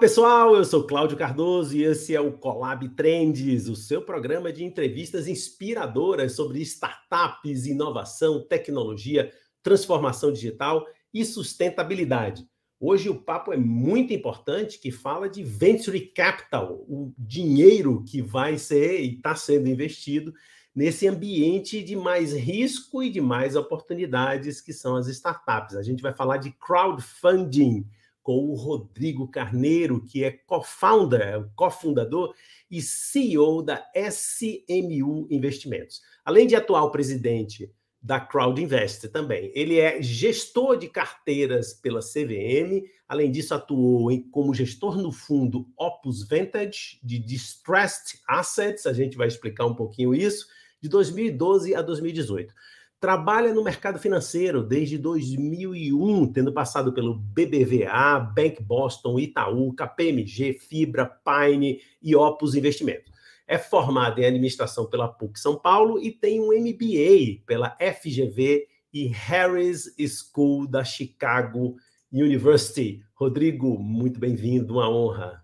pessoal, eu sou Cláudio Cardoso e esse é o Colab Trends, o seu programa de entrevistas inspiradoras sobre startups, inovação, tecnologia, transformação digital e sustentabilidade. Hoje o papo é muito importante que fala de venture capital, o dinheiro que vai ser e está sendo investido nesse ambiente de mais risco e de mais oportunidades que são as startups. A gente vai falar de crowdfunding com o Rodrigo Carneiro, que é co-founder, é cofundador e CEO da SMU Investimentos. Além de atual presidente da Crowd Invest também. Ele é gestor de carteiras pela CVM, além disso atuou em, como gestor no fundo Opus Vantage de Distressed Assets, a gente vai explicar um pouquinho isso, de 2012 a 2018. Trabalha no mercado financeiro desde 2001, tendo passado pelo BBVA, Bank Boston, Itaú, KPMG, Fibra, Pine e Opus Investimentos. É formado em administração pela PUC São Paulo e tem um MBA pela FGV e Harris School da Chicago University. Rodrigo, muito bem-vindo, uma honra.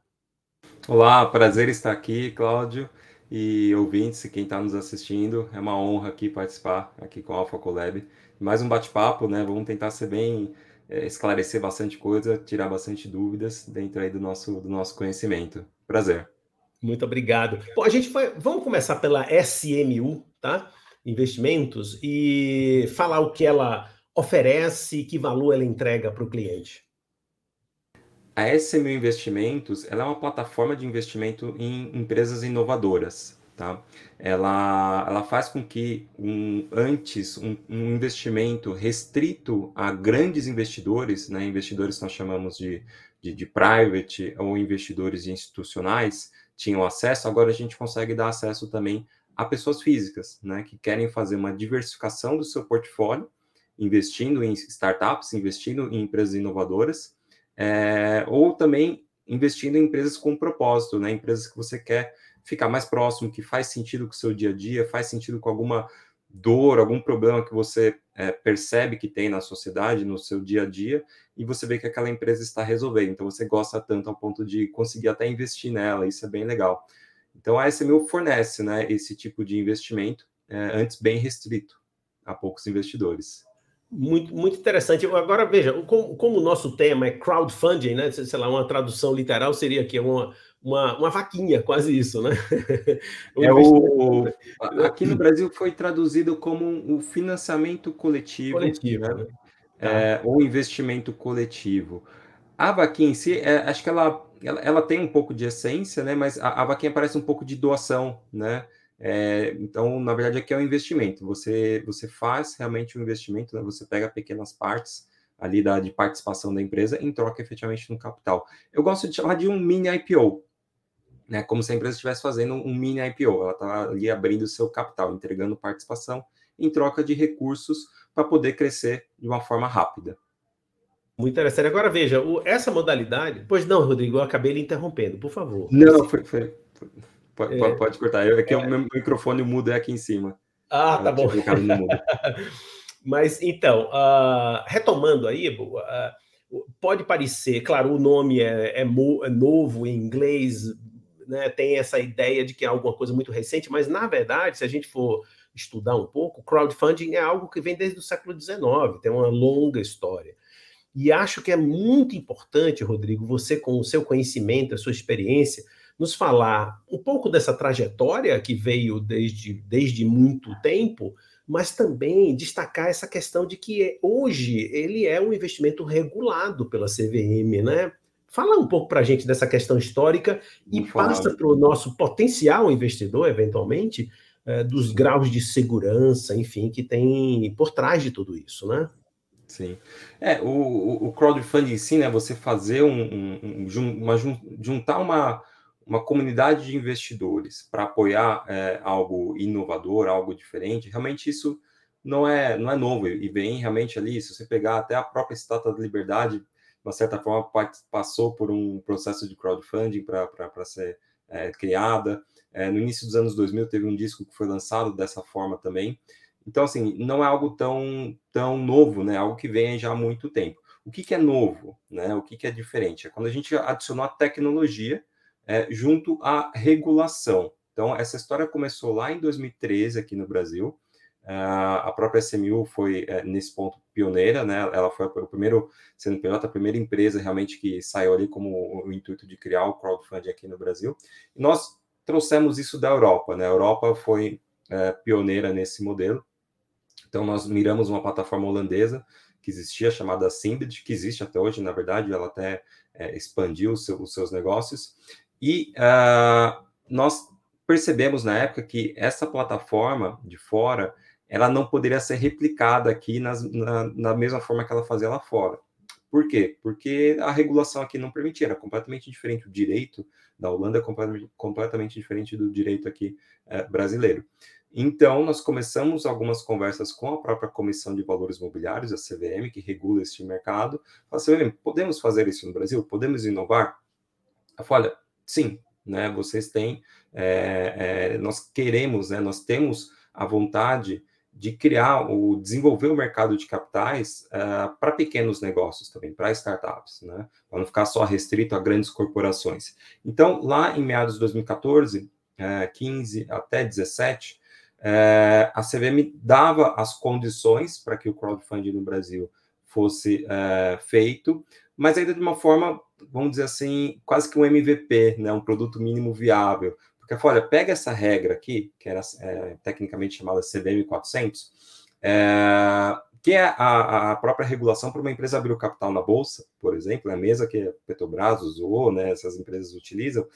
Olá, prazer estar aqui, Cláudio e ouvintes, quem está nos assistindo, é uma honra aqui participar aqui com a Alpha Collab. Mais um bate-papo, né? Vamos tentar ser bem, é, esclarecer bastante coisa, tirar bastante dúvidas dentro aí do nosso, do nosso conhecimento. Prazer. Muito obrigado. Bom, a gente vai, vamos começar pela SMU, tá? Investimentos e falar o que ela oferece, que valor ela entrega para o cliente. A SMU Investimentos ela é uma plataforma de investimento em empresas inovadoras. Tá? Ela, ela faz com que um, antes um, um investimento restrito a grandes investidores, né, investidores que nós chamamos de, de, de private ou investidores institucionais, tinham acesso, agora a gente consegue dar acesso também a pessoas físicas, né, que querem fazer uma diversificação do seu portfólio, investindo em startups, investindo em empresas inovadoras, é, ou também investindo em empresas com propósito, né? Empresas que você quer ficar mais próximo, que faz sentido com o seu dia a dia, faz sentido com alguma dor, algum problema que você é, percebe que tem na sociedade, no seu dia a dia, e você vê que aquela empresa está resolvendo. Então você gosta tanto ao ponto de conseguir até investir nela, isso é bem legal. Então a SMU fornece né, esse tipo de investimento, é, antes bem restrito a poucos investidores. Muito, muito interessante. Agora, veja, como, como, o nosso tema é crowdfunding, né? Sei lá, uma tradução literal seria aqui uma, uma, uma vaquinha, quase isso, né? é o, aqui no Brasil foi traduzido como o financiamento coletivo, coletivo né? né? É, ou investimento coletivo. A vaquinha em si, é, acho que ela, ela, ela, tem um pouco de essência, né? Mas a, a vaquinha parece um pouco de doação, né? É, então, na verdade, aqui é um investimento. Você, você faz realmente um investimento, né? você pega pequenas partes ali da, de participação da empresa em troca efetivamente no capital. Eu gosto de chamar de um mini IPO, né? Como se a empresa estivesse fazendo um mini IPO. Ela está ali abrindo o seu capital, entregando participação em troca de recursos para poder crescer de uma forma rápida. Muito interessante. Agora veja, o, essa modalidade. Pois não, Rodrigo, eu acabei lhe interrompendo, por favor. Não, foi, foi, foi. Pode, é, pode cortar. Eu, aqui é, o meu microfone mudo é aqui em cima. Ah, tá bom. Mas então, uh, retomando aí, uh, pode parecer, claro, o nome é, é, é, novo em inglês, né, tem essa ideia de que é alguma coisa muito recente, mas na verdade, se a gente for estudar um pouco, crowdfunding é algo que vem desde o século XIX, tem uma longa história. E acho que é muito importante, Rodrigo, você com o seu conhecimento, a sua experiência, nos falar um pouco dessa trajetória que veio desde, desde muito tempo, mas também destacar essa questão de que hoje ele é um investimento regulado pela CVM, né? Fala um pouco para a gente dessa questão histórica e passa para o nosso potencial investidor, eventualmente, é, dos graus de segurança, enfim, que tem por trás de tudo isso, né? Sim. É, o, o crowdfunding em si, né? Você fazer um, um, um uma, juntar uma, uma comunidade de investidores para apoiar é, algo inovador, algo diferente, realmente isso não é, não é novo e vem realmente ali, se você pegar até a própria Estátua da Liberdade, de uma certa forma passou por um processo de crowdfunding para ser é, criada. É, no início dos anos 2000 teve um disco que foi lançado dessa forma também. Então, assim, não é algo tão, tão novo, né? Algo que vem já há muito tempo. O que, que é novo, né? O que, que é diferente? É quando a gente adicionou a tecnologia é, junto à regulação. Então, essa história começou lá em 2013 aqui no Brasil. Uh, a própria SMU foi, uh, nesse ponto, pioneira, né? Ela foi o primeiro CNPJ, a primeira empresa realmente que saiu ali como o, intuito de criar o crowdfunding aqui no Brasil. E nós trouxemos isso da Europa, né? A Europa foi uh, pioneira nesse modelo. Então, nós miramos uma plataforma holandesa que existia, chamada Simbid, que existe até hoje, na verdade, ela até é, expandiu seu, os seus negócios. E uh, nós percebemos na época que essa plataforma de fora ela não poderia ser replicada aqui nas, na, na mesma forma que ela fazia lá fora. Por quê? Porque a regulação aqui não permitia, era completamente diferente. O direito da Holanda é completamente, completamente diferente do direito aqui é, brasileiro. Então, nós começamos algumas conversas com a própria Comissão de Valores Mobiliários, a CVM, que regula este mercado. Falei assim, podemos fazer isso no Brasil? Podemos inovar? Eu falei, olha, sim, né? Vocês têm, é, é, nós queremos, né? Nós temos a vontade de criar ou desenvolver o mercado de capitais uh, para pequenos negócios também, para startups, né? Para não ficar só restrito a grandes corporações. Então, lá em meados de 2014, uh, 15 até 17, uh, a CVM dava as condições para que o crowdfunding no Brasil fosse uh, feito, mas ainda de uma forma, vamos dizer assim, quase que um MVP, né? Um produto mínimo viável, porque, olha, pega essa regra aqui, que era é, tecnicamente chamada CDM 400, é, que é a, a, própria regulação para uma empresa abrir o capital na bolsa, por exemplo, é a mesa que a Petrobras usou, né, essas empresas utilizam,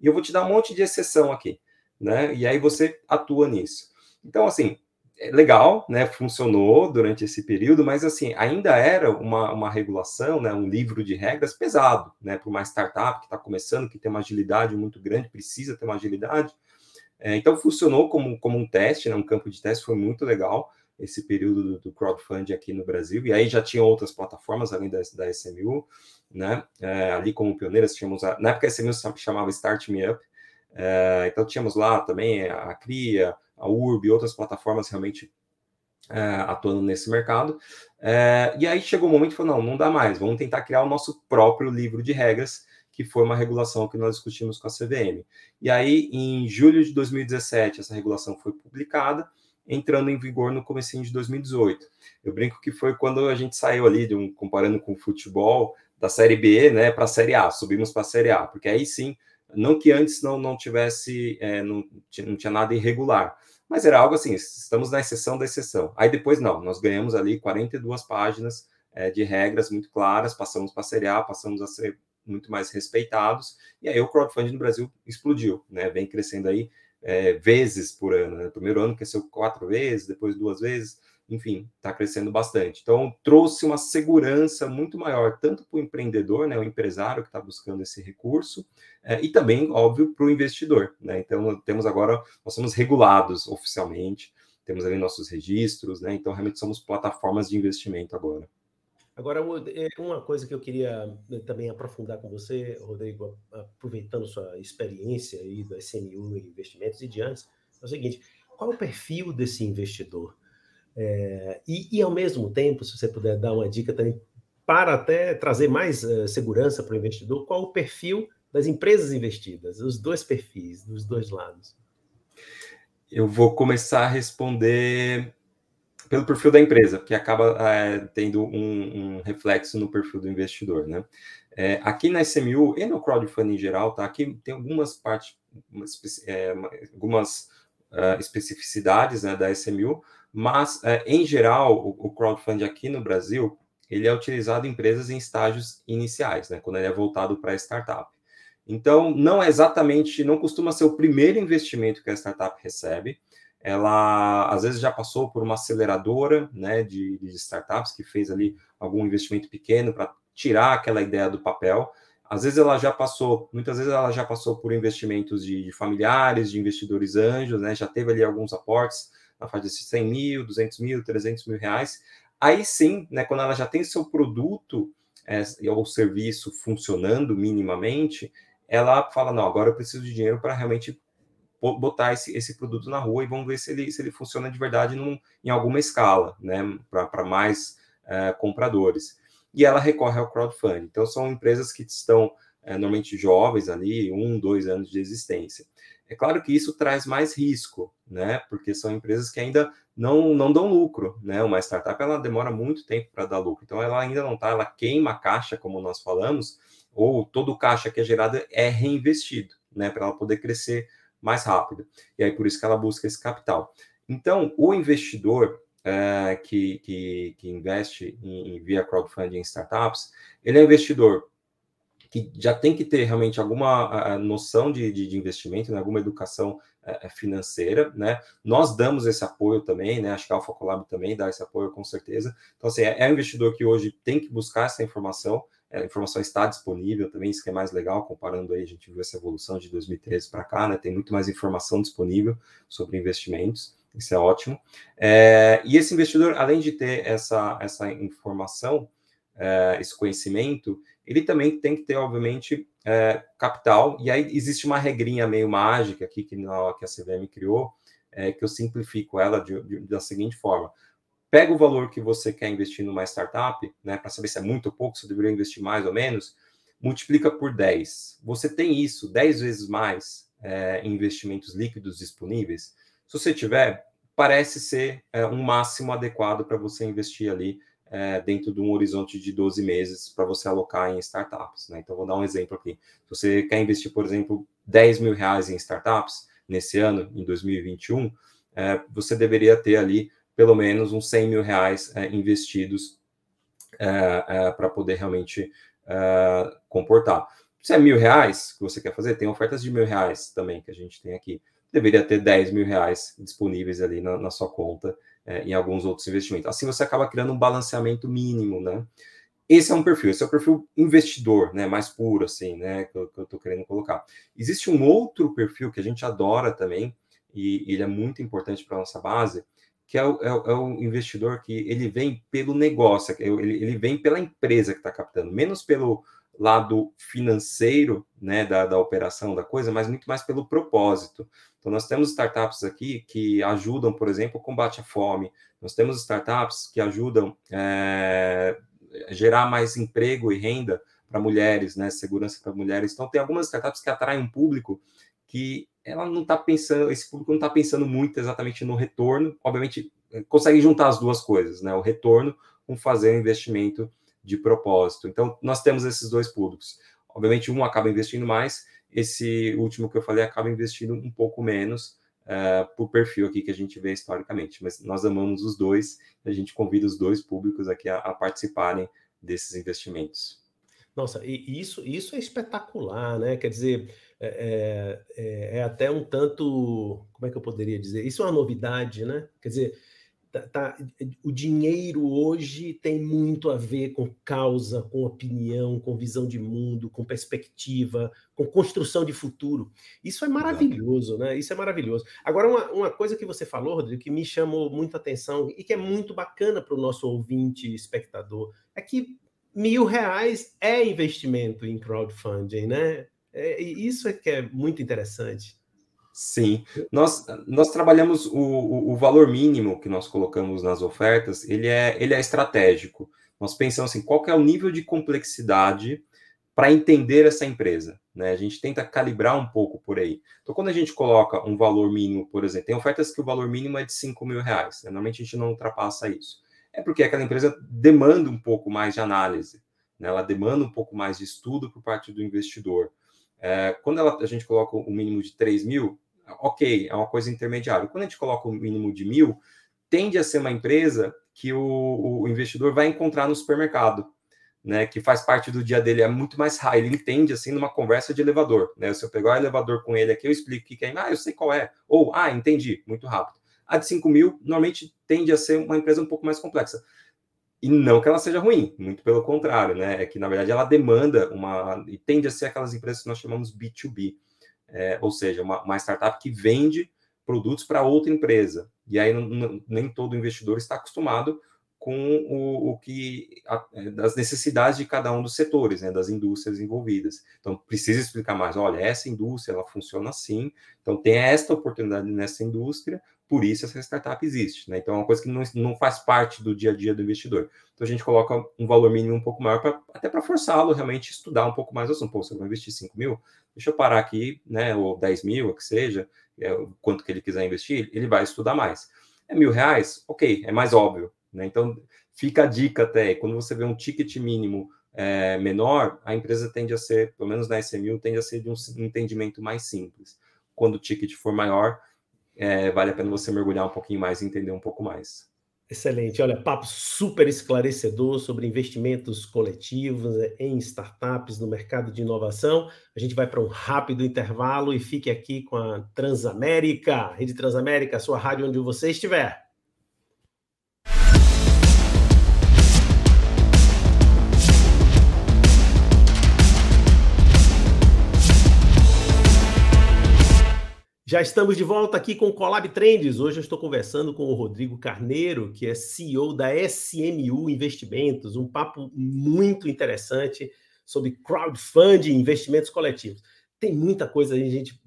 e eu vou te dar um monte de exceção aqui, né, e aí você atua nisso. Então, assim, legal, né? Funcionou durante esse período, mas assim ainda era uma, uma regulação, né? Um livro de regras pesado, né? Para uma startup que está começando, que tem uma agilidade muito grande, precisa ter uma agilidade. É, então funcionou como, como um teste, né? Um campo de teste foi muito legal esse período do, do crowdfunding aqui no Brasil. E aí já tinha outras plataformas além da, da SMU, né? É, ali como pioneiras tínhamos a, na época a SMU chamava Start Me Up. É, então tínhamos lá também a Cria, a Urb e outras plataformas realmente é, atuando nesse mercado. É, e aí chegou o um momento e falou: não, não dá mais, vamos tentar criar o nosso próprio livro de regras, que foi uma regulação que nós discutimos com a CVM. E aí, em julho de 2017, essa regulação foi publicada, entrando em vigor no começo de 2018. Eu brinco que foi quando a gente saiu ali, de um, comparando com o futebol, da Série B né, para a Série A, subimos para a Série A, porque aí sim, não que antes não, não tivesse, é, não, não tinha nada irregular, mas era algo assim, estamos na exceção da exceção. Aí depois, não, nós ganhamos ali 42 páginas é, de regras muito claras, passamos para A, passamos a ser muito mais respeitados, e aí o crowdfunding no Brasil explodiu, né? Vem crescendo aí é, vezes por ano. Né? Primeiro ano cresceu quatro vezes, depois duas vezes, enfim, está crescendo bastante. Então, trouxe uma segurança muito maior, tanto para o empreendedor, né, o empresário que está buscando esse recurso, é, e também, óbvio, para o investidor. Né? Então, temos agora, nós somos regulados oficialmente, temos ali nossos registros, né? então realmente somos plataformas de investimento agora. Agora, é, uma coisa que eu queria né, também aprofundar com você, Rodrigo, aproveitando sua experiência aí do SMU investimentos e de é o seguinte: qual é o perfil desse investidor? É, e, e, ao mesmo tempo, se você puder dar uma dica também, para até trazer mais uh, segurança para o investidor, qual o perfil das empresas investidas, os dois perfis, dos dois lados? Eu vou começar a responder pelo perfil da empresa, que acaba é, tendo um, um, reflexo no perfil do investidor, né? É, aqui na SMU e no crowdfunding em geral, tá? Aqui tem algumas partes, é, algumas uh, especificidades né, da SMU, mas, é, em geral, o, crowdfunding aqui no Brasil, ele é utilizado em empresas em estágios iniciais, né, quando ele é voltado para startup. Então, não é exatamente, não costuma ser o primeiro investimento que a startup recebe. Ela, às vezes, já passou por uma aceleradora né, de, de startups que fez ali algum investimento pequeno para tirar aquela ideia do papel. Às vezes ela já passou, muitas vezes ela já passou por investimentos de, de familiares, de investidores anjos, né? Já teve ali alguns aportes, na faixa de 100 mil, 200 mil, 300 mil reais. Aí sim, né, quando ela já tem seu produto é, ou serviço funcionando minimamente, ela fala: não, agora eu preciso de dinheiro para realmente botar esse, esse produto na rua e vamos ver se ele, se ele funciona de verdade num, em alguma escala, né, para mais é, compradores. e ela recorre ao crowdfunding. Então, são empresas que estão é, normalmente jovens ali, um, dois anos de existência. É claro que isso traz mais risco, né? Porque são empresas que ainda não, não dão lucro, né? Uma startup ela demora muito tempo para dar lucro, então ela ainda não está, ela queima a caixa, como nós falamos, ou todo o caixa que é gerado é reinvestido, né? Para ela poder crescer mais rápido. E aí por isso que ela busca esse capital. Então, o investidor é, que, que, que, investe em, via crowdfunding em startups, ele é investidor que já tem que ter realmente alguma noção de, de, de investimento, né, alguma educação é, financeira, né? Nós damos esse apoio também, né? Acho que a Alpha Collab também dá esse apoio com certeza. Então, assim, é, é um investidor que hoje tem que buscar essa informação, a informação está disponível também, isso que é mais legal, comparando aí, a gente viu essa evolução de 2013 para cá, né? Tem muito mais informação disponível sobre investimentos, isso é ótimo. É, e esse investidor, além de ter essa, essa informação, é, esse conhecimento, ele também tem que ter, obviamente, é, capital. E aí existe uma regrinha meio mágica aqui que, que a CVM criou, é, que eu simplifico ela de, de, da seguinte forma: pega o valor que você quer investir numa startup, né, para saber se é muito ou pouco, se deveria investir mais ou menos, multiplica por 10. Você tem isso 10 vezes mais é, em investimentos líquidos disponíveis. Se você tiver, parece ser é, um máximo adequado para você investir ali é, dentro de um horizonte de 12 meses para você alocar em startups. Né? Então, vou dar um exemplo aqui. Se você quer investir, por exemplo, 10 mil reais em startups nesse ano, em 2021, é, você deveria ter ali pelo menos uns 100 mil reais é, investidos é, é, para poder realmente é, comportar. Se é mil reais que você quer fazer, tem ofertas de mil reais também que a gente tem aqui. Deveria ter 10 mil reais disponíveis ali na, na sua conta é, em alguns outros investimentos. Assim você acaba criando um balanceamento mínimo, né? Esse é um perfil, esse é o perfil investidor, né? Mais puro, assim, né? Que eu, que eu tô querendo colocar. Existe um outro perfil que a gente adora também, e ele é muito importante para nossa base, que é o, é, é o, investidor que ele vem pelo negócio, ele, ele vem pela empresa que está captando, menos pelo lado financeiro né, da, da operação da coisa, mas muito mais pelo propósito. Então, nós temos startups aqui que ajudam, por exemplo, o combate à fome, nós temos startups que ajudam é, gerar mais emprego e renda para mulheres, né, segurança para mulheres. Então, tem algumas startups que atraem um público que ela não está pensando, esse público não está pensando muito exatamente no retorno, obviamente consegue juntar as duas coisas, né, o retorno com fazer um investimento de propósito. Então, nós temos esses dois públicos. Obviamente, um acaba investindo mais, esse último que eu falei acaba investindo um pouco menos uh, por perfil aqui que a gente vê historicamente. Mas nós amamos os dois, a gente convida os dois públicos aqui a, a participarem desses investimentos. Nossa, e isso, isso é espetacular, né? Quer dizer, é, é, é, até um tanto, como é que eu poderia dizer? Isso é uma novidade, né? Quer dizer, Tá, tá, o dinheiro hoje tem muito a ver com causa, com opinião, com visão de mundo, com perspectiva, com construção de futuro. Isso é maravilhoso, né? Isso é maravilhoso. Agora, uma, uma coisa que você falou, Rodrigo, que me chamou muita atenção e que é muito bacana para o nosso ouvinte espectador, é que mil reais é investimento em crowdfunding, né? É, isso é que é muito interessante. Sim, nós, nós trabalhamos o, o, o, valor mínimo que nós colocamos nas ofertas, ele é, ele é estratégico. Nós pensamos assim, qual é o nível de complexidade para entender essa empresa, né? A gente tenta calibrar um pouco por aí. Então, quando a gente coloca um valor mínimo, por exemplo, tem ofertas que o valor mínimo é de 5 mil reais, né? normalmente a gente não ultrapassa isso. É porque aquela empresa demanda um pouco mais de análise, né? ela demanda um pouco mais de estudo por parte do investidor. É, quando ela, a gente coloca o mínimo de 3 mil, ok, é uma coisa intermediária. Quando a gente coloca o mínimo de mil, tende a ser uma empresa que o, o investidor vai encontrar no supermercado, né? Que faz parte do dia dele, é muito mais high. Ele entende assim numa conversa de elevador, né? Se eu pegar o elevador com ele aqui, eu explico o que é, ah, eu sei qual é, ou ah, entendi, muito rápido. A de 5 mil normalmente tende a ser uma empresa um pouco mais complexa. E não que ela seja ruim, muito pelo contrário, né? É que na verdade ela demanda uma. e tende a ser aquelas empresas que nós chamamos B2B é, ou seja, uma, uma, startup que vende produtos para outra empresa. E aí não, nem todo investidor está acostumado com o, o que a, é, das necessidades de cada um dos setores, né, das indústrias envolvidas. Então precisa explicar mais. Olha, essa indústria ela funciona assim. Então tem esta oportunidade nessa indústria. Por isso essa startup existe. Né? Então é uma coisa que não, não faz parte do dia a dia do investidor. Então a gente coloca um valor mínimo um pouco maior pra, até para forçá-lo realmente estudar um pouco mais o assunto. Pô, você vai investir 5 mil? Deixa eu parar aqui, né? Ou 10 mil, o que seja, é, quanto que ele quiser investir, ele vai estudar mais. É mil reais? Ok, é mais óbvio. Né? Então, fica a dica até, quando você vê um ticket mínimo é, menor, a empresa tende a ser, pelo menos na SMU, tende a ser de um entendimento mais simples. Quando o ticket for maior, é, vale a pena você mergulhar um pouquinho mais e entender um pouco mais. Excelente. Olha, papo super esclarecedor sobre investimentos coletivos né, em startups no mercado de inovação. A gente vai para um rápido intervalo e fique aqui com a Transamérica, Rede Transamérica, sua rádio onde você estiver. Já estamos de volta aqui com o Colab Trends. Hoje eu estou conversando com o Rodrigo Carneiro, que é CEO da SMU Investimentos, um papo muito interessante sobre crowdfunding, investimentos coletivos. Tem muita coisa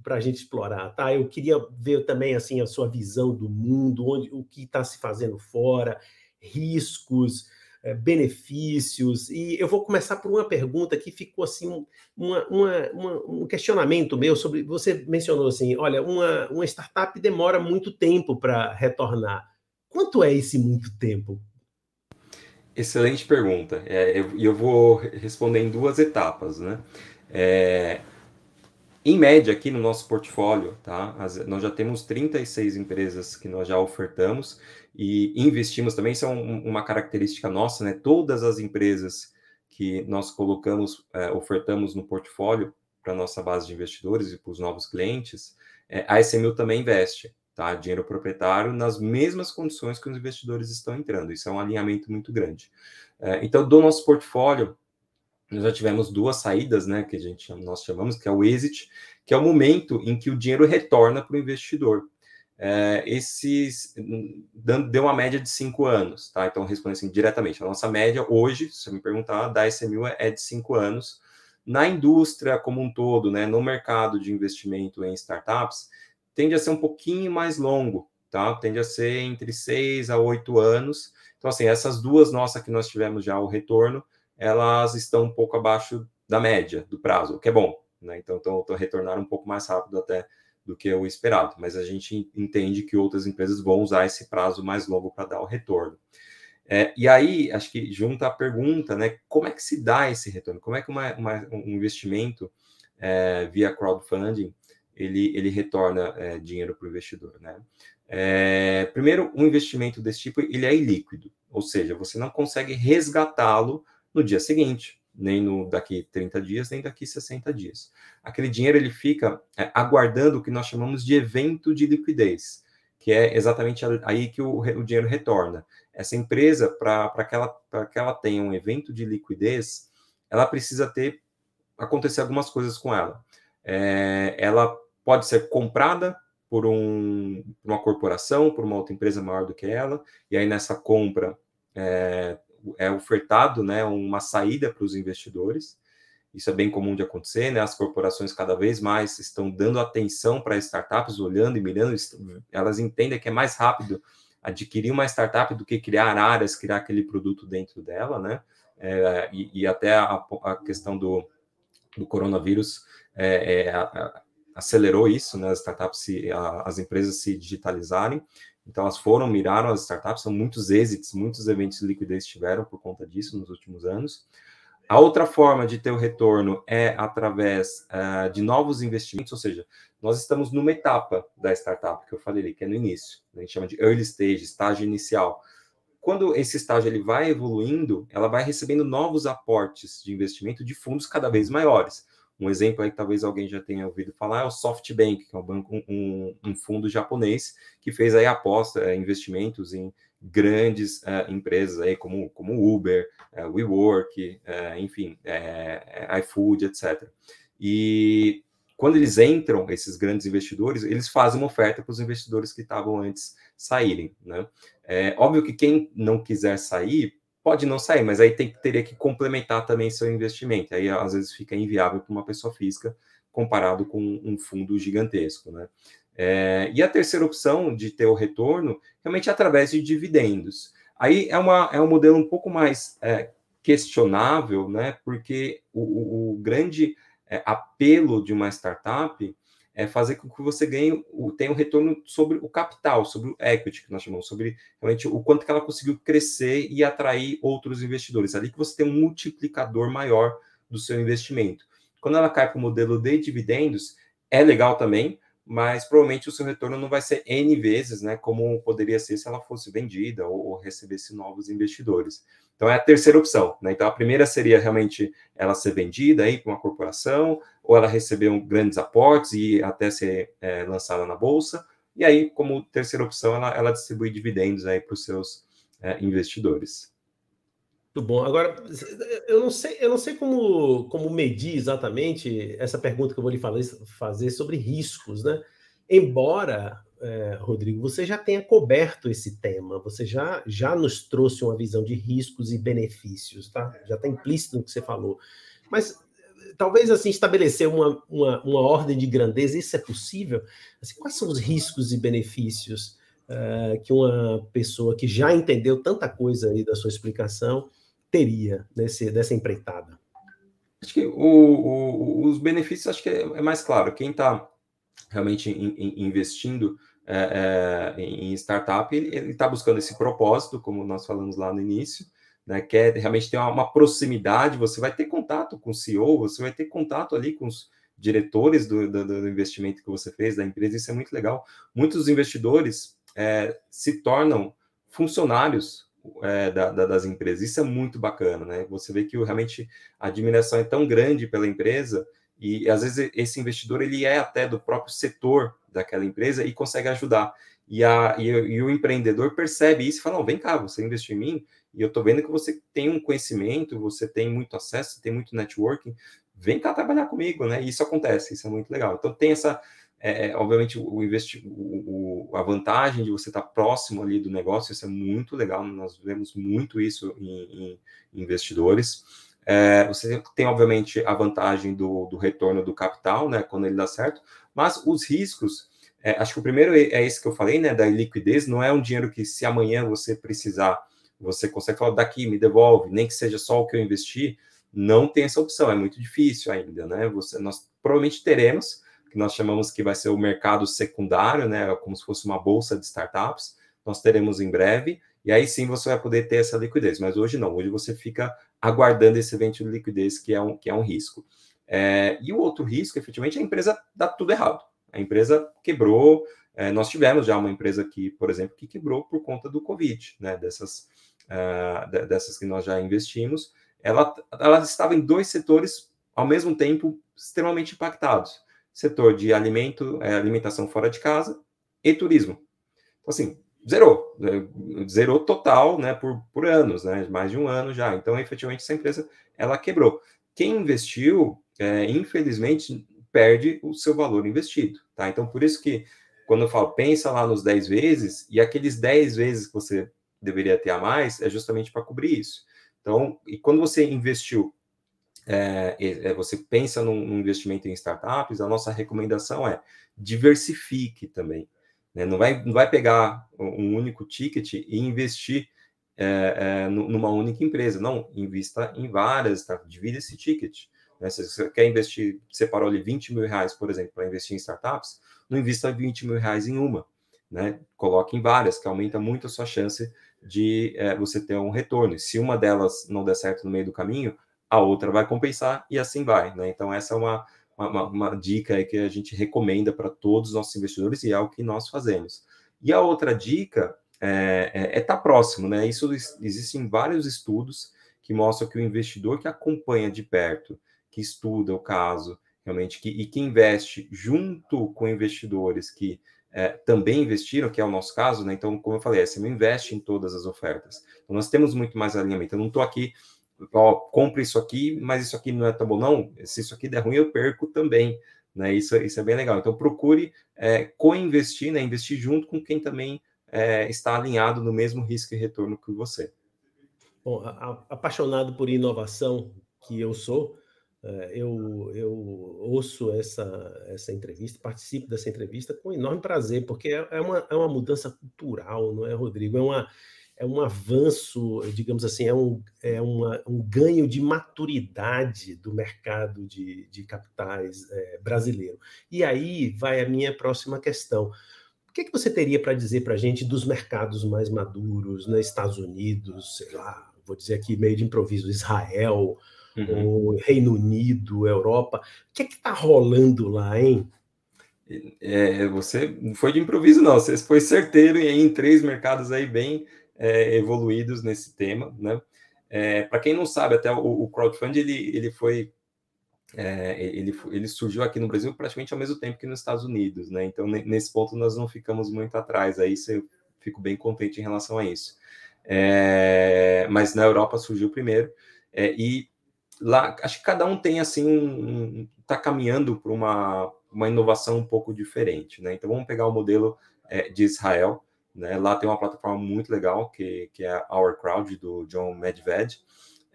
para a gente explorar, tá? Eu queria ver também assim a sua visão do mundo, onde o que está se fazendo fora, riscos, benefícios. E eu vou começar por uma pergunta que ficou assim, uma, uma, uma, um questionamento meu sobre. Você mencionou assim: olha, uma, uma startup demora muito tempo para retornar. Quanto é esse muito tempo? Excelente pergunta. É, eu, eu vou responder em duas etapas, né? É, em média, aqui no nosso portfólio, tá? As, nós já temos 36 empresas que nós já ofertamos e investimos também, isso é um, uma característica nossa, né? Todas as empresas que nós colocamos, é, ofertamos no portfólio para nossa base de investidores e para os novos clientes, é, a SMU também investe, tá? Dinheiro proprietário nas mesmas condições que os investidores estão entrando. Isso é um alinhamento muito grande. É, então, do nosso portfólio, nós já tivemos duas saídas, né? Que a gente nós chamamos, que é o exit, que é o momento em que o dinheiro retorna para o investidor é, esses deu uma média de cinco anos, tá? Então, respondendo assim diretamente, a nossa média hoje, se você me perguntar, da SMU é de cinco anos. Na indústria como um todo, né, no mercado de investimento em startups, tende a ser um pouquinho mais longo, tá? Tende a ser entre seis a oito anos. Então, assim, essas duas nossas que nós tivemos já o retorno, elas estão um pouco abaixo da média do prazo, o que é bom, né? Então, estão retornando um pouco mais rápido até do que o esperado, mas a gente entende que outras empresas vão usar esse prazo mais longo para dar o retorno. É, e aí, acho que junta a pergunta, né? Como é que se dá esse retorno? Como é que uma, uma, um investimento é, via crowdfunding ele, ele retorna é, dinheiro para o investidor, né? É, primeiro, um investimento desse tipo ele é ilíquido, ou seja, você não consegue resgatá-lo no dia seguinte nem no daqui 30 dias, nem daqui 60 dias. Aquele dinheiro ele fica é, aguardando o que nós chamamos de evento de liquidez, que é exatamente aí que o, o dinheiro retorna. Essa empresa, para que, ela, que ela tenha um evento de liquidez, ela precisa ter acontecer algumas coisas com ela. É, ela pode ser comprada por, um, uma corporação, por uma outra empresa maior do que ela, e aí nessa compra é, é ofertado né, uma saída para os investidores. Isso é bem comum de acontecer, né? As corporações cada vez mais estão dando atenção para startups, olhando e mirando, elas entendem que é mais rápido adquirir uma startup do que criar áreas, criar aquele produto dentro dela, né? É, e, e, até a, a questão do, do coronavírus é, é, acelerou isso, né? As startups, se, a, as empresas se digitalizarem. Então, elas foram, miraram as startups, são muitos exits, muitos eventos de liquidez tiveram por conta disso nos últimos anos. A outra forma de ter o retorno é através uh, de novos investimentos, ou seja, nós estamos numa etapa da startup que eu falei ali, que é no início, a gente chama de early stage, estágio inicial. Quando esse estágio ele vai evoluindo, ela vai recebendo novos aportes de investimento de fundos cada vez maiores. Um exemplo aí que talvez alguém já tenha ouvido falar é o SoftBank, que é um banco, um, um fundo japonês que fez aí aposta, é, investimentos em grandes uh, empresas aí como, como Uber, uh, WeWork, enfim, iFood, etc. E quando eles entram, esses grandes investidores, eles fazem uma oferta para os investidores que estavam antes saírem. Né? É óbvio que quem não quiser sair pode não sair, mas aí tem, teria que complementar também seu investimento. Aí às vezes fica inviável para uma pessoa física comparado com um fundo gigantesco. Né? É, e a terceira opção de ter o retorno realmente é através de dividendos. Aí é, uma, é um modelo um pouco mais é, questionável, né? Porque o, o, o grande é, apelo de uma startup é fazer com que você ganhe, tenha um retorno sobre o capital, sobre o equity, que nós chamamos, sobre realmente o quanto que ela conseguiu crescer e atrair outros investidores. Ali que você tem um multiplicador maior do seu investimento. Quando ela cai para o modelo de dividendos, é legal também, mas provavelmente o seu retorno não vai ser N vezes, né? Como poderia ser se ela fosse vendida ou, ou recebesse novos investidores. Então é a terceira opção, né? Então a primeira seria realmente ela ser vendida aí para uma corporação, ou ela receber um, grandes aportes e até ser é, lançada na bolsa. E aí, como terceira opção, ela, ela distribui dividendos aí para os seus é, investidores. Muito bom. Agora, eu não sei, eu não sei como, como medir exatamente essa pergunta que eu vou lhe fazer sobre riscos, né? Embora, é, Rodrigo, você já tenha coberto esse tema, você já, já nos trouxe uma visão de riscos e benefícios, tá? Já está implícito no que você falou. Mas talvez assim estabelecer uma, uma, uma ordem de grandeza, isso é possível? Assim, quais são os riscos e benefícios uh, que uma pessoa que já entendeu tanta coisa aí da sua explicação teria nesse, dessa empreitada? Acho que o, o, os benefícios, acho que é, é mais claro. Quem está realmente in, in, investindo é, é, em startup, ele está buscando esse propósito, como nós falamos lá no início, né, quer realmente ter uma, uma, proximidade, você vai ter contato com o CEO, você vai ter contato ali com os diretores do, do, do investimento que você fez, da empresa, isso é muito legal. Muitos investidores é, se tornam funcionários é, da, da, das empresas. Isso é muito bacana, né? Você vê que realmente a admiração é tão grande pela empresa e às vezes esse investidor ele é até do próprio setor daquela empresa e consegue ajudar. E, a, e, e o empreendedor percebe isso e fala: vem cá, você investiu em mim e eu estou vendo que você tem um conhecimento, você tem muito acesso, tem muito networking, vem cá trabalhar comigo, né? E isso acontece, isso é muito legal. Então tem essa é, é, obviamente, o, investi o, o, a vantagem de você estar próximo ali do negócio, isso é muito legal, nós vemos muito isso em, em investidores. É, você tem, obviamente, a vantagem do, do, retorno do capital, né, quando ele dá certo, mas os riscos, é, acho que o primeiro é, é esse que eu falei, né, da liquidez, não é um dinheiro que se amanhã você precisar, você consegue falar, daqui, me devolve, nem que seja só o que eu investi, não tem essa opção, é muito difícil ainda, né, você, nós provavelmente teremos, que nós chamamos que vai ser o mercado secundário, né, como se fosse uma bolsa de startups. Nós teremos em breve, e aí sim você vai poder ter essa liquidez. Mas hoje não, hoje você fica aguardando esse evento de liquidez, que é um, que é um risco. É, e o outro risco, efetivamente, é a empresa dar tudo errado. A empresa quebrou. É, nós tivemos já uma empresa que, por exemplo, que quebrou por conta do Covid, né? Dessas, uh, dessas que nós já investimos. Ela, ela estava em dois setores ao mesmo tempo extremamente impactados setor de alimento, é, alimentação fora de casa e turismo. Então, assim, zerou, zerou total, né, por, por anos, né, mais de um ano já. Então, efetivamente, essa empresa, ela quebrou. Quem investiu, é, infelizmente, perde o seu valor investido, tá? Então, por isso que, quando eu falo, pensa lá nos 10 vezes, e aqueles 10 vezes que você deveria ter a mais, é justamente para cobrir isso. Então, e quando você investiu é, é, você pensa num, investimento em startups, a nossa recomendação é diversifique também. Né? Não, vai, não vai pegar um único ticket e investir é, é numa única empresa. Não, invista em várias, tá? divida esse ticket. Né? Se você quer investir, separou ali 20 mil reais, por exemplo, para investir em startups, não invista 20 mil reais em uma. Né? Coloque em várias, que aumenta muito a sua chance de é, você ter um retorno. Se uma delas não der certo no meio do caminho, a outra vai compensar e assim vai. Né? Então, essa é uma, uma, uma dica que a gente recomenda para todos os nossos investidores e é o que nós fazemos. E a outra dica é estar é, é tá próximo, né? Isso existem vários estudos que mostram que o investidor que acompanha de perto, que estuda o caso, realmente, que, e que investe junto com investidores que é, também investiram, que é o nosso caso, né? Então, como eu falei, você não investe em todas as ofertas. Então, nós temos muito mais alinhamento. Eu não estou aqui ó, compre isso aqui, mas isso aqui não é tão bom, não. Se isso aqui der ruim, eu perco também. Né? Isso, isso é bem legal. Então, procure é, co-investir, né? investir junto com quem também é, está alinhado no mesmo risco e retorno que você. Bom, a, apaixonado por inovação que eu sou, é, eu, eu ouço essa, essa entrevista, participo dessa entrevista com enorme prazer, porque é, é uma, é uma mudança cultural, não é, Rodrigo? É uma, é um avanço, digamos assim, é um, é uma, um ganho de maturidade do mercado de, de capitais é, brasileiro. E aí vai a minha próxima questão. O que, é que você teria para dizer para a gente dos mercados mais maduros, nos né? Estados Unidos, sei lá, vou dizer aqui meio de improviso, Israel, uhum. Reino Unido, Europa. O que é que está rolando lá, hein? É, você não foi de improviso, não. Você foi certeiro em, em três mercados aí bem é, evoluídos nesse tema, né? É, Para quem não sabe, até o, o crowdfunding ele, ele foi é, ele, ele surgiu aqui no Brasil praticamente ao mesmo tempo que nos Estados Unidos, né? Então nesse ponto nós não ficamos muito atrás. Aí eu fico bem contente em relação a isso. É, mas na Europa surgiu primeiro é, e lá acho que cada um tem assim um, está caminhando para uma, uma inovação um pouco diferente, né? Então vamos pegar o modelo é, de Israel. Né? Lá tem uma plataforma muito legal, que, que é Our Crowd, do John Medved.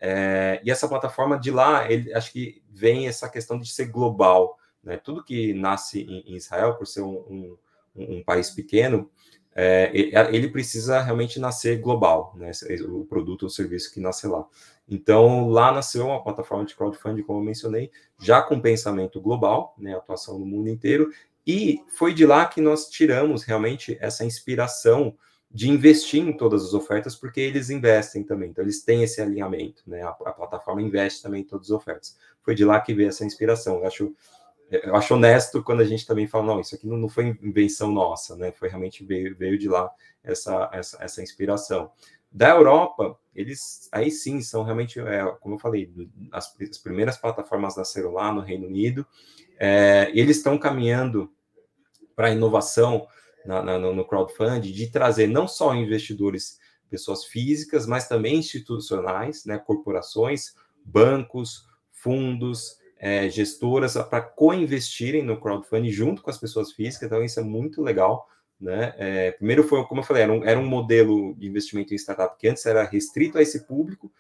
É, e essa plataforma de lá, ele, acho que vem essa questão de ser global. Né? Tudo que nasce em, em Israel, por ser um, um, um país pequeno, é, ele precisa realmente nascer global, né? o produto ou serviço que nasce lá. Então, lá nasceu uma plataforma de crowdfunding, como eu mencionei, já com pensamento global, né? atuação no mundo inteiro, e foi de lá que nós tiramos realmente essa inspiração de investir em todas as ofertas, porque eles investem também, então eles têm esse alinhamento, né? A, a plataforma investe também em todas as ofertas. Foi de lá que veio essa inspiração. Eu acho, eu acho honesto quando a gente também fala, não, isso aqui não, não foi invenção nossa, né? Foi realmente veio, veio de lá essa, essa, essa inspiração. Da Europa, eles aí sim são realmente, é, como eu falei, as, as primeiras plataformas nasceram lá no Reino Unido, é, eles estão caminhando para inovação na, na, no crowdfunding, de trazer não só investidores, pessoas físicas, mas também institucionais, né, corporações, bancos, fundos, é, gestoras, para co-investirem no crowdfunding junto com as pessoas físicas, então isso é muito legal. Né? É, primeiro foi, como eu falei, era um, era um modelo de investimento em startup que antes era restrito a esse público,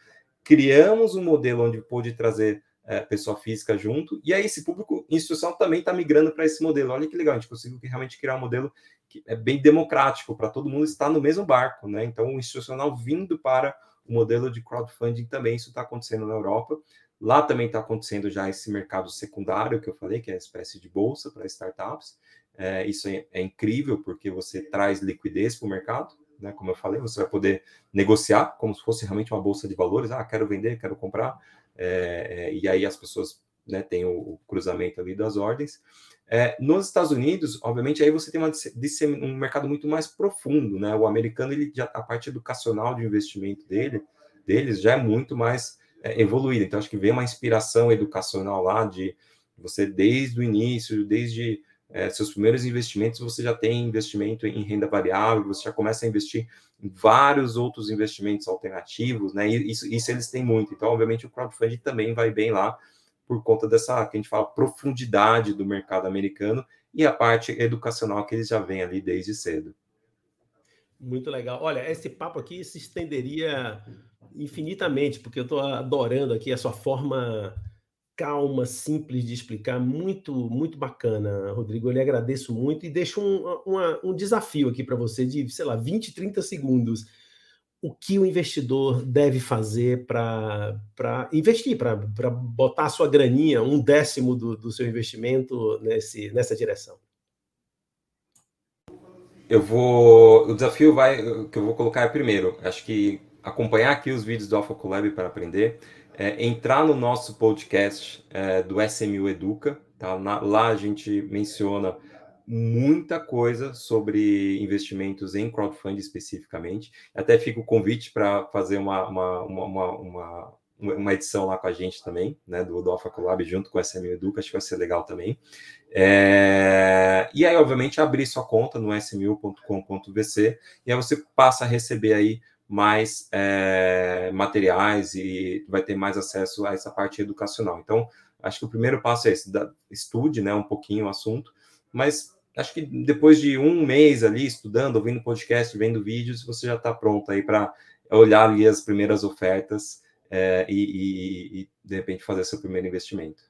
criamos um modelo onde pôde trazer é, pessoa física junto, e aí esse público institucional também está migrando para esse modelo. Olha que legal, a gente conseguiu realmente criar um modelo que é bem democrático, para todo mundo estar no mesmo barco, né? Então, o institucional vindo para o modelo de crowdfunding também, isso está acontecendo na Europa. Lá também está acontecendo já esse mercado secundário que eu falei, que é a espécie de bolsa para startups. É, isso é, é, incrível porque você traz liquidez para o mercado, né? Como eu falei, você vai poder negociar como se fosse realmente uma bolsa de valores. Ah, quero vender, quero comprar. É, é, e aí as pessoas né, têm o, o, cruzamento ali das ordens. É, nos Estados Unidos, obviamente, aí você tem uma, um mercado muito mais profundo, né? O americano, ele já, a parte educacional de investimento dele, deles já é muito mais é, evoluída. Então, acho que vem uma inspiração educacional lá de você, desde o início, desde é, seus primeiros investimentos, você já tem investimento em renda variável, você já começa a investir vários outros investimentos alternativos, né? Isso, isso eles têm muito. Então, obviamente, o crowdfunding também vai bem lá por conta dessa, que a gente fala, profundidade do mercado americano e a parte educacional que eles já vêm ali desde cedo. Muito legal. Olha, esse papo aqui se estenderia infinitamente, porque eu estou adorando aqui a sua forma calma, simples de explicar, muito, muito bacana, Rodrigo. Eu lhe agradeço muito e deixo um, uma, um desafio aqui para você de, sei lá, 20, 30 segundos. O que o investidor deve fazer para investir, para botar a sua graninha, um décimo do, do seu investimento nesse, nessa direção? Eu vou. O desafio vai que eu vou colocar é primeiro. Acho que acompanhar aqui os vídeos do Alpha Collab para aprender é, entrar no nosso podcast é, do SMU Educa. Tá? Na, lá a gente menciona muita coisa sobre investimentos em crowdfunding especificamente. Até fica o convite para fazer uma, uma, uma, uma, uma, edição lá com a gente também, né, do, do Alpha Collab junto com o SMU Educa, acho que vai ser legal também. É... E aí, obviamente, abrir sua conta no smu.com.vc e aí você passa a receber aí mais é, materiais e vai ter mais acesso a essa parte educacional. Então, acho que o primeiro passo é esse, da, estude né, um pouquinho o assunto, mas acho que depois de um mês ali estudando, ouvindo podcast, vendo vídeos, você já está pronto aí para olhar ali as primeiras ofertas é, e, e, e, de repente, fazer seu primeiro investimento.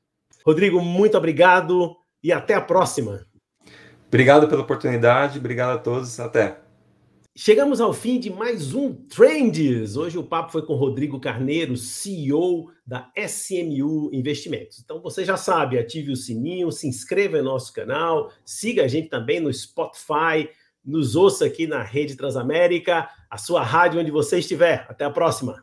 Rodrigo, muito obrigado e até a próxima. Obrigado pela oportunidade, obrigado a todos, até. Chegamos ao fim de mais um Trends. Hoje o papo foi com Rodrigo Carneiro, CEO da SMU Investimentos. Então você já sabe, ative o sininho, se inscreva no nosso canal, siga a gente também no Spotify, nos ouça aqui na Rede Transamérica, a sua rádio onde você estiver. Até a próxima.